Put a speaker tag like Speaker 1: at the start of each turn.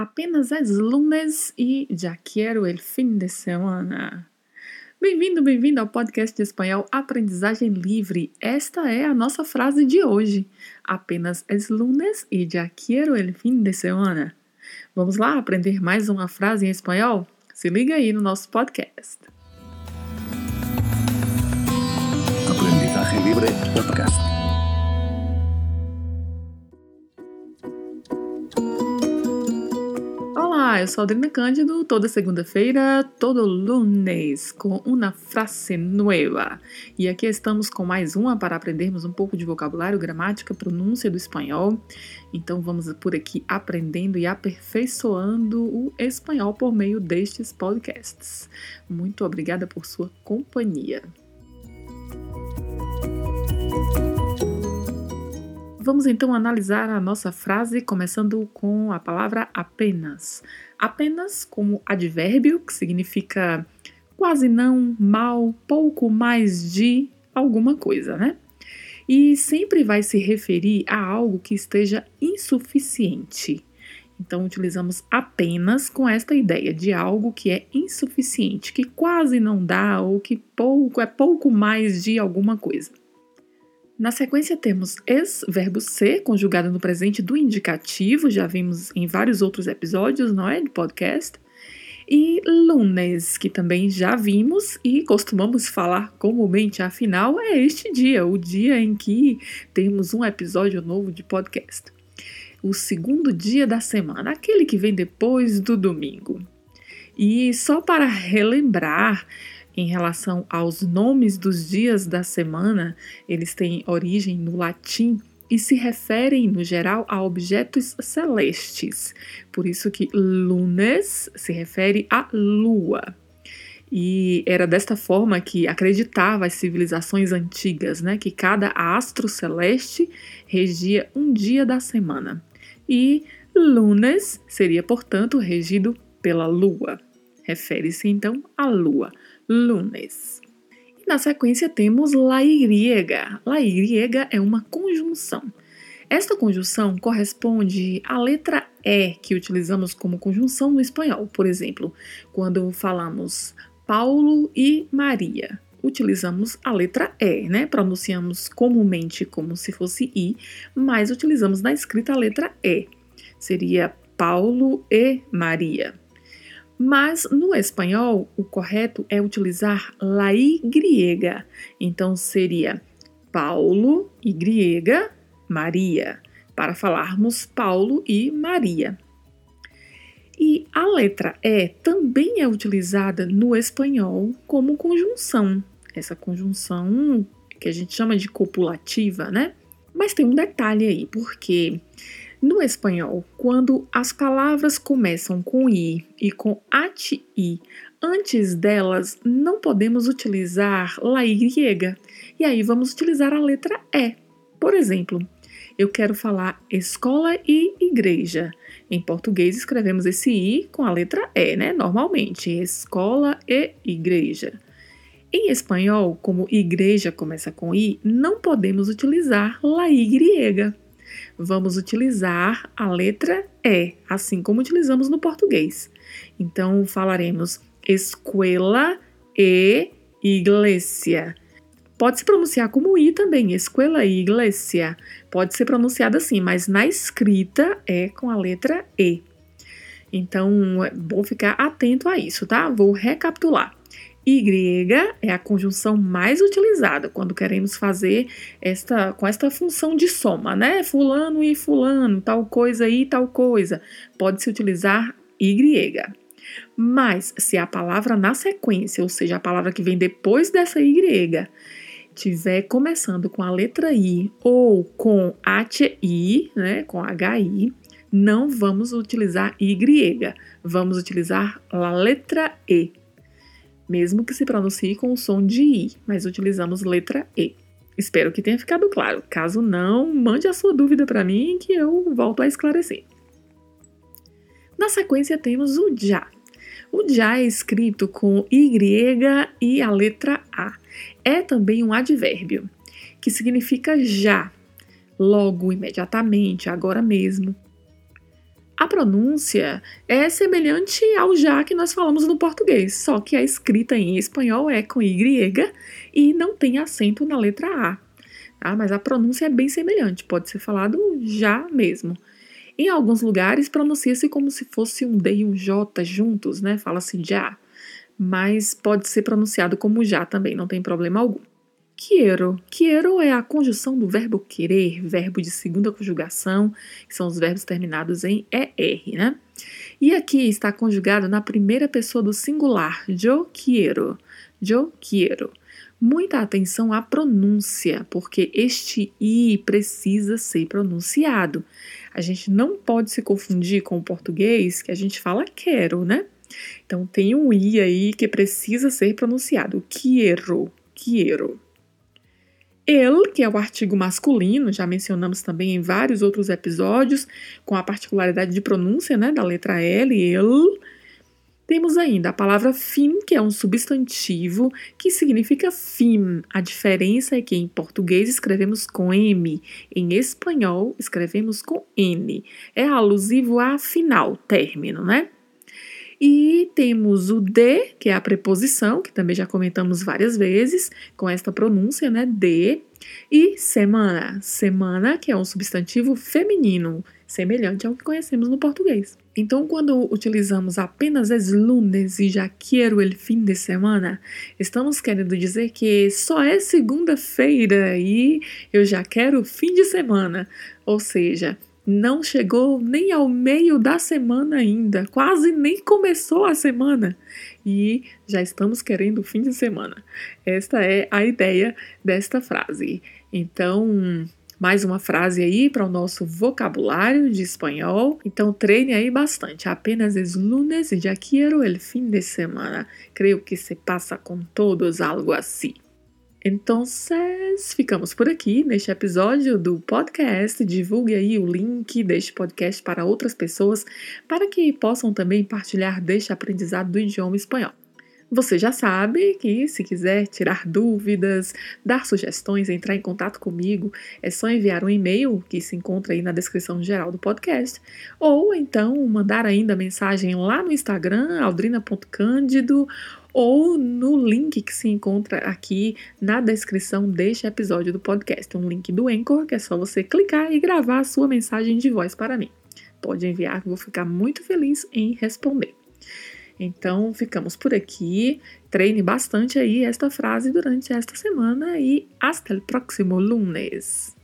Speaker 1: Apenas es lunes e já quero el fim de semana. Bem-vindo, bem-vindo ao podcast de espanhol Aprendizagem Livre. Esta é a nossa frase de hoje. Apenas es lunes e já quero el fim de semana. Vamos lá aprender mais uma frase em espanhol? Se liga aí no nosso podcast.
Speaker 2: Aprendizagem Livre Podcast.
Speaker 1: Eu sou a Adriana Cândido, toda segunda-feira, todo lunes, com uma frase nova. E aqui estamos com mais uma para aprendermos um pouco de vocabulário, gramática, pronúncia do espanhol. Então vamos por aqui aprendendo e aperfeiçoando o espanhol por meio destes podcasts. Muito obrigada por sua companhia. Vamos então analisar a nossa frase começando com a palavra apenas. Apenas como advérbio, que significa quase não, mal, pouco mais de alguma coisa, né? E sempre vai se referir a algo que esteja insuficiente. Então, utilizamos apenas com esta ideia de algo que é insuficiente, que quase não dá ou que pouco é pouco mais de alguma coisa. Na sequência temos es, verbo ser, conjugado no presente do indicativo, já vimos em vários outros episódios, não é, de podcast. E lunes, que também já vimos e costumamos falar comumente, afinal, é este dia, o dia em que temos um episódio novo de podcast. O segundo dia da semana, aquele que vem depois do domingo. E só para relembrar, em relação aos nomes dos dias da semana, eles têm origem no latim e se referem, no geral, a objetos celestes. Por isso que lunes se refere à lua. E era desta forma que acreditava as civilizações antigas, né, que cada astro celeste regia um dia da semana. E lunes seria, portanto, regido pela lua. Refere-se então à lua lunes. E na sequência temos la Y. La Y é uma conjunção. Esta conjunção corresponde à letra E que utilizamos como conjunção no espanhol. Por exemplo, quando falamos Paulo e Maria, utilizamos a letra E, né? Pronunciamos comumente como se fosse I, mas utilizamos na escrita a letra E. Seria Paulo e Maria. Mas no espanhol, o correto é utilizar la Y. Então seria Paulo, Y, Maria, para falarmos Paulo e Maria. E a letra E também é utilizada no espanhol como conjunção. Essa conjunção que a gente chama de copulativa, né? Mas tem um detalhe aí, porque no espanhol, quando as palavras começam com i e com ati, antes delas não podemos utilizar la y, e aí vamos utilizar a letra e. Por exemplo, eu quero falar escola e igreja. Em português escrevemos esse i com a letra e, né? Normalmente, escola e igreja. Em espanhol, como igreja começa com i, não podemos utilizar la y vamos utilizar a letra E, assim como utilizamos no português. Então, falaremos escola e iglesia. Pode se pronunciar como I também, escola e iglesia. Pode ser pronunciado assim, mas na escrita é com a letra E. Então, é bom ficar atento a isso, tá? Vou recapitular. Y é a conjunção mais utilizada quando queremos fazer esta com esta função de soma, né? Fulano e fulano, tal coisa e tal coisa. Pode-se utilizar Y. Mas se a palavra na sequência, ou seja, a palavra que vem depois dessa Y, tiver começando com a letra I ou com HI, né, com HI, não vamos utilizar Y, vamos utilizar a letra E mesmo que se pronuncie com o som de I, mas utilizamos letra E. Espero que tenha ficado claro. Caso não, mande a sua dúvida para mim que eu volto a esclarecer. Na sequência temos o já. O já é escrito com Y e a letra A. É também um advérbio, que significa já, logo, imediatamente, agora mesmo. A pronúncia é semelhante ao já que nós falamos no português, só que a escrita em espanhol é com Y e não tem acento na letra A. Tá? Mas a pronúncia é bem semelhante, pode ser falado já mesmo. Em alguns lugares pronuncia-se como se fosse um D e um J juntos, né? Fala-se já, mas pode ser pronunciado como já também, não tem problema algum. Quiero. Quiero é a conjunção do verbo querer, verbo de segunda conjugação, que são os verbos terminados em ER, né? E aqui está conjugado na primeira pessoa do singular, yo quiero. Yo quiero. Muita atenção à pronúncia, porque este i precisa ser pronunciado. A gente não pode se confundir com o português, que a gente fala quero, né? Então tem um i aí que precisa ser pronunciado. Quiero, quiero. El, que é o artigo masculino, já mencionamos também em vários outros episódios, com a particularidade de pronúncia né, da letra L, el. Temos ainda a palavra fim, que é um substantivo que significa fim. A diferença é que em português escrevemos com M, em espanhol escrevemos com N. É alusivo a final, término, né? E temos o de, que é a preposição, que também já comentamos várias vezes, com esta pronúncia, né? De. E semana. Semana, que é um substantivo feminino, semelhante ao que conhecemos no português. Então, quando utilizamos apenas es lunes e já quero el fim de semana, estamos querendo dizer que só é segunda-feira e eu já quero o fim de semana. Ou seja, não chegou nem ao meio da semana ainda, quase nem começou a semana e já estamos querendo o fim de semana. Esta é a ideia desta frase. Então, mais uma frase aí para o nosso vocabulário de espanhol. Então treine aí bastante. Apenas es lunes já quero el fin de semana. Creio que se passa com todos algo assim. Então, ficamos por aqui neste episódio do podcast. Divulgue aí o link deste podcast para outras pessoas, para que possam também partilhar deste aprendizado do idioma espanhol. Você já sabe que se quiser tirar dúvidas, dar sugestões, entrar em contato comigo, é só enviar um e-mail que se encontra aí na descrição geral do podcast, ou então mandar ainda mensagem lá no Instagram, aldrina.cândido, ou no link que se encontra aqui na descrição deste episódio do podcast, um link do Anchor, que é só você clicar e gravar a sua mensagem de voz para mim. Pode enviar, vou ficar muito feliz em responder. Então, ficamos por aqui. Treine bastante aí esta frase durante esta semana e hasta el próximo lunes.